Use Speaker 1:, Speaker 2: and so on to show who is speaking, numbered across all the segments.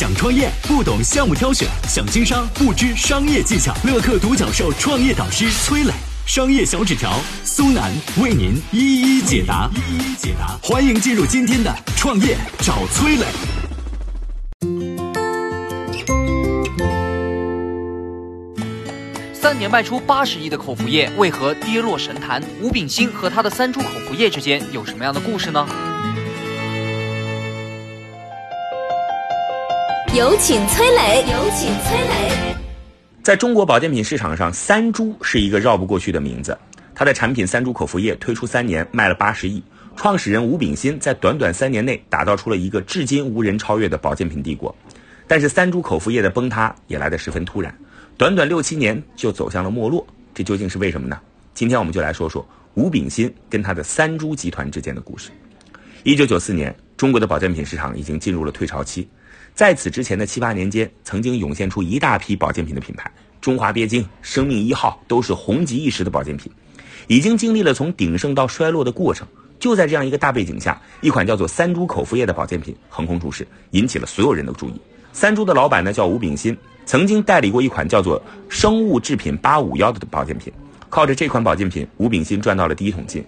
Speaker 1: 想创业不懂项目挑选，想经商不知商业技巧。乐客独角兽创业导师崔磊，商业小纸条苏南为您一一解答。一一解答，欢迎进入今天的创业找崔磊。
Speaker 2: 三年卖出八十亿的口服液，为何跌落神坛？吴炳新和他的三株口服液之间有什么样的故事呢？
Speaker 3: 有请崔磊，有请崔磊。
Speaker 4: 在中国保健品市场上，三株是一个绕不过去的名字。它的产品三株口服液推出三年卖了八十亿，创始人吴炳新在短短三年内打造出了一个至今无人超越的保健品帝国。但是三株口服液的崩塌也来得十分突然，短短六七年就走向了没落，这究竟是为什么呢？今天我们就来说说吴炳新跟他的三株集团之间的故事。一九九四年，中国的保健品市场已经进入了退潮期。在此之前的七八年间，曾经涌现出一大批保健品的品牌，中华鳖精、生命一号都是红极一时的保健品，已经经历了从鼎盛到衰落的过程。就在这样一个大背景下，一款叫做三株口服液的保健品横空出世，引起了所有人的注意。三株的老板呢叫吴炳新，曾经代理过一款叫做生物制品八五幺的保健品，靠着这款保健品，吴炳新赚到了第一桶金。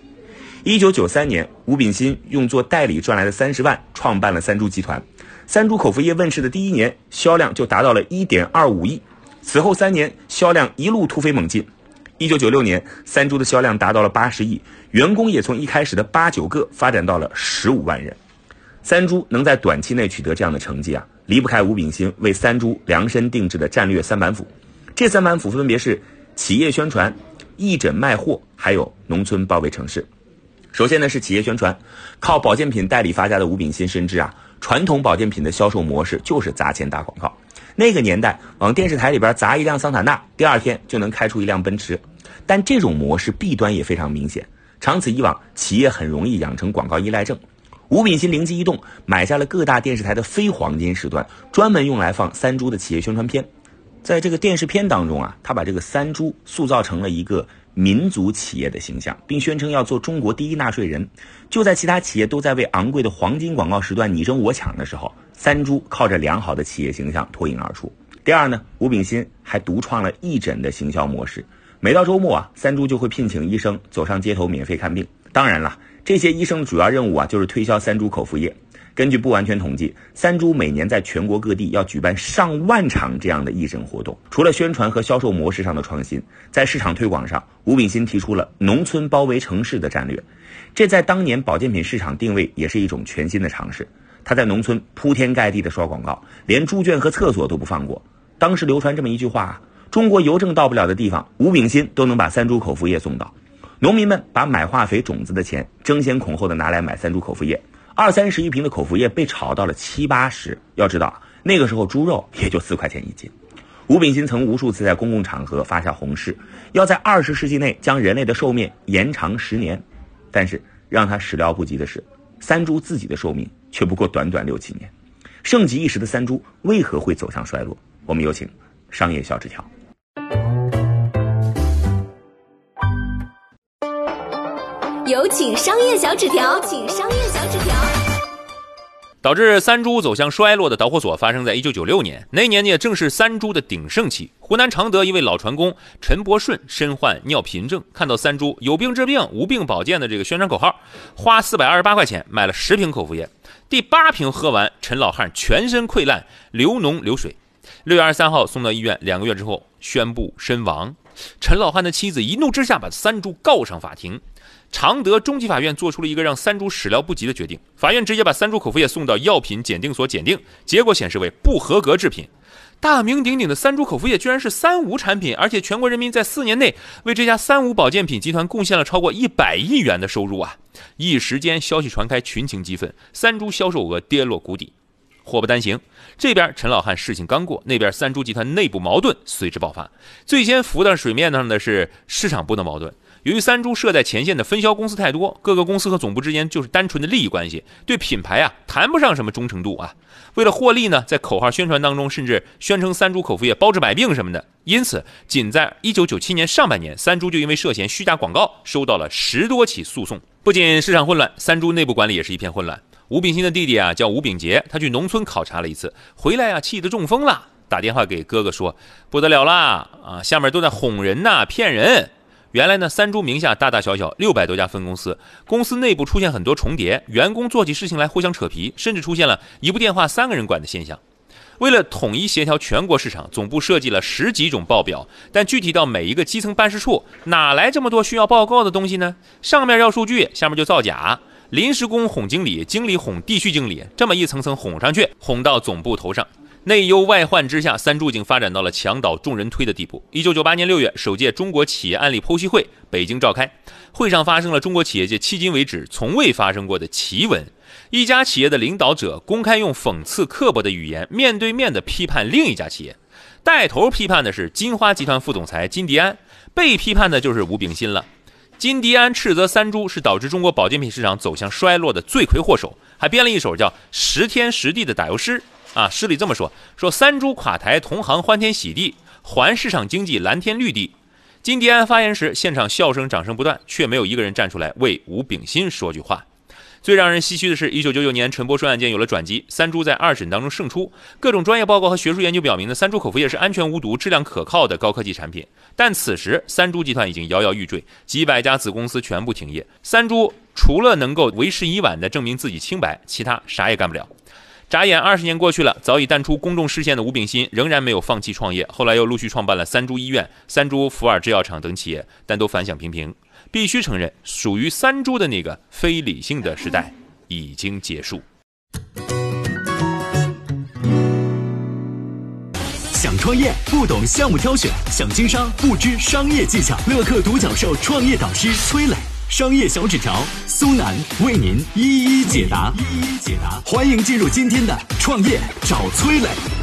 Speaker 4: 一九九三年，吴炳新用做代理赚来的三十万，创办了三株集团。三株口服液问世的第一年，销量就达到了一点二五亿。此后三年，销量一路突飞猛进。一九九六年，三株的销量达到了八十亿，员工也从一开始的八九个发展到了十五万人。三株能在短期内取得这样的成绩啊，离不开吴炳新为三株量身定制的战略三板斧。这三板斧分别是企业宣传、义诊卖货，还有农村包围城市。首先呢是企业宣传，靠保健品代理发家的吴炳新深知啊，传统保健品的销售模式就是砸钱打广告。那个年代往电视台里边砸一辆桑塔纳，第二天就能开出一辆奔驰。但这种模式弊端也非常明显，长此以往，企业很容易养成广告依赖症。吴炳新灵机一动，买下了各大电视台的非黄金时段，专门用来放三株的企业宣传片。在这个电视片当中啊，他把这个三株塑造成了一个。民族企业的形象，并宣称要做中国第一纳税人。就在其他企业都在为昂贵的黄金广告时段你争我抢的时候，三株靠着良好的企业形象脱颖而出。第二呢，吴炳新还独创了义诊的行销模式。每到周末啊，三株就会聘请医生走上街头免费看病。当然了，这些医生的主要任务啊，就是推销三株口服液。根据不完全统计，三株每年在全国各地要举办上万场这样的义诊活动。除了宣传和销售模式上的创新，在市场推广上，吴炳新提出了农村包围城市的战略。这在当年保健品市场定位也是一种全新的尝试。他在农村铺天盖地的刷广告，连猪圈和厕所都不放过。当时流传这么一句话：中国邮政到不了的地方，吴炳新都能把三株口服液送到。农民们把买化肥种子的钱争先恐后的拿来买三株口服液。二三十一瓶的口服液被炒到了七八十。要知道，那个时候猪肉 也就四块钱一斤。吴炳新曾无数次在公共场合发下宏誓，要在二十世纪内将人类的寿命延长十年。但是让他始料不及的是，三株自己的寿命却不过短短六七年。盛极一时的三株为何会走向衰落？我们有请商业小纸条。
Speaker 3: 有请商业小纸条，请商业
Speaker 5: 导致三株走向衰落的导火索发生在一九九六年，那年也正是三株的鼎盛期。湖南常德一位老船工陈伯顺身患尿频症，看到三株有病治病、无病保健的这个宣传口号，花四百二十八块钱买了十瓶口服液。第八瓶喝完，陈老汉全身溃烂，流脓流水。六月二十三号送到医院，两个月之后宣布身亡。陈老汉的妻子一怒之下把三株告上法庭。常德中级法院做出了一个让三株始料不及的决定，法院直接把三株口服液送到药品检定所检定，结果显示为不合格制品。大名鼎鼎的三株口服液居然是三无产品，而且全国人民在四年内为这家三无保健品集团贡献了超过一百亿元的收入啊！一时间消息传开，群情激愤，三株销售额跌落谷底。祸不单行，这边陈老汉事情刚过，那边三株集团内部矛盾随之爆发。最先浮到水面上的是市场部的矛盾。由于三株设在前线的分销公司太多，各个公司和总部之间就是单纯的利益关系，对品牌啊谈不上什么忠诚度啊。为了获利呢，在口号宣传当中，甚至宣称三株口服液包治百病什么的。因此，仅在一九九七年上半年，三株就因为涉嫌虚假广告，收到了十多起诉讼。不仅市场混乱，三株内部管理也是一片混乱。吴炳新的弟弟啊叫吴炳杰，他去农村考察了一次，回来啊气得中风了，打电话给哥哥说不得了啦啊，下面都在哄人呐，骗人。原来呢，三株名下大大小小六百多家分公司，公司内部出现很多重叠，员工做起事情来互相扯皮，甚至出现了一部电话三个人管的现象。为了统一协调全国市场，总部设计了十几种报表，但具体到每一个基层办事处，哪来这么多需要报告的东西呢？上面要数据，下面就造假。临时工哄经理，经理哄地区经理，这么一层层哄上去，哄到总部头上。内忧外患之下，三柱已经发展到了墙倒众人推的地步。一九九八年六月，首届中国企业案例剖析会北京召开，会上发生了中国企业界迄今为止从未发生过的奇闻：一家企业的领导者公开用讽刺、刻薄的语言，面对面的批判另一家企业。带头批判的是金花集团副总裁金迪安，被批判的就是吴炳新了。金迪安斥责三株是导致中国保健品市场走向衰落的罪魁祸首，还编了一首叫《十天十地》的打油诗。啊，诗里这么说：说三株垮台，同行欢天喜地，还市场经济蓝天绿地。金迪安发言时，现场笑声、掌声不断，却没有一个人站出来为吴炳新说句话。最让人唏嘘的是，一九九九年陈伯顺案件有了转机，三株在二审当中胜出。各种专业报告和学术研究表明呢，三株口服液是安全无毒、质量可靠的高科技产品。但此时，三株集团已经摇摇欲坠，几百家子公司全部停业。三株除了能够为时已晚的证明自己清白，其他啥也干不了。眨眼二十年过去了，早已淡出公众视线的吴炳新仍然没有放弃创业，后来又陆续创办了三株医院、三株福尔制药厂等企业，但都反响平平。必须承认，属于三株的那个非理性的时代已经结束。
Speaker 1: 想创业不懂项目挑选，想经商不知商业技巧。乐客独角兽创业导师崔磊，商业小纸条苏南为您一一解答，一一解答。欢迎进入今天的创业找崔磊。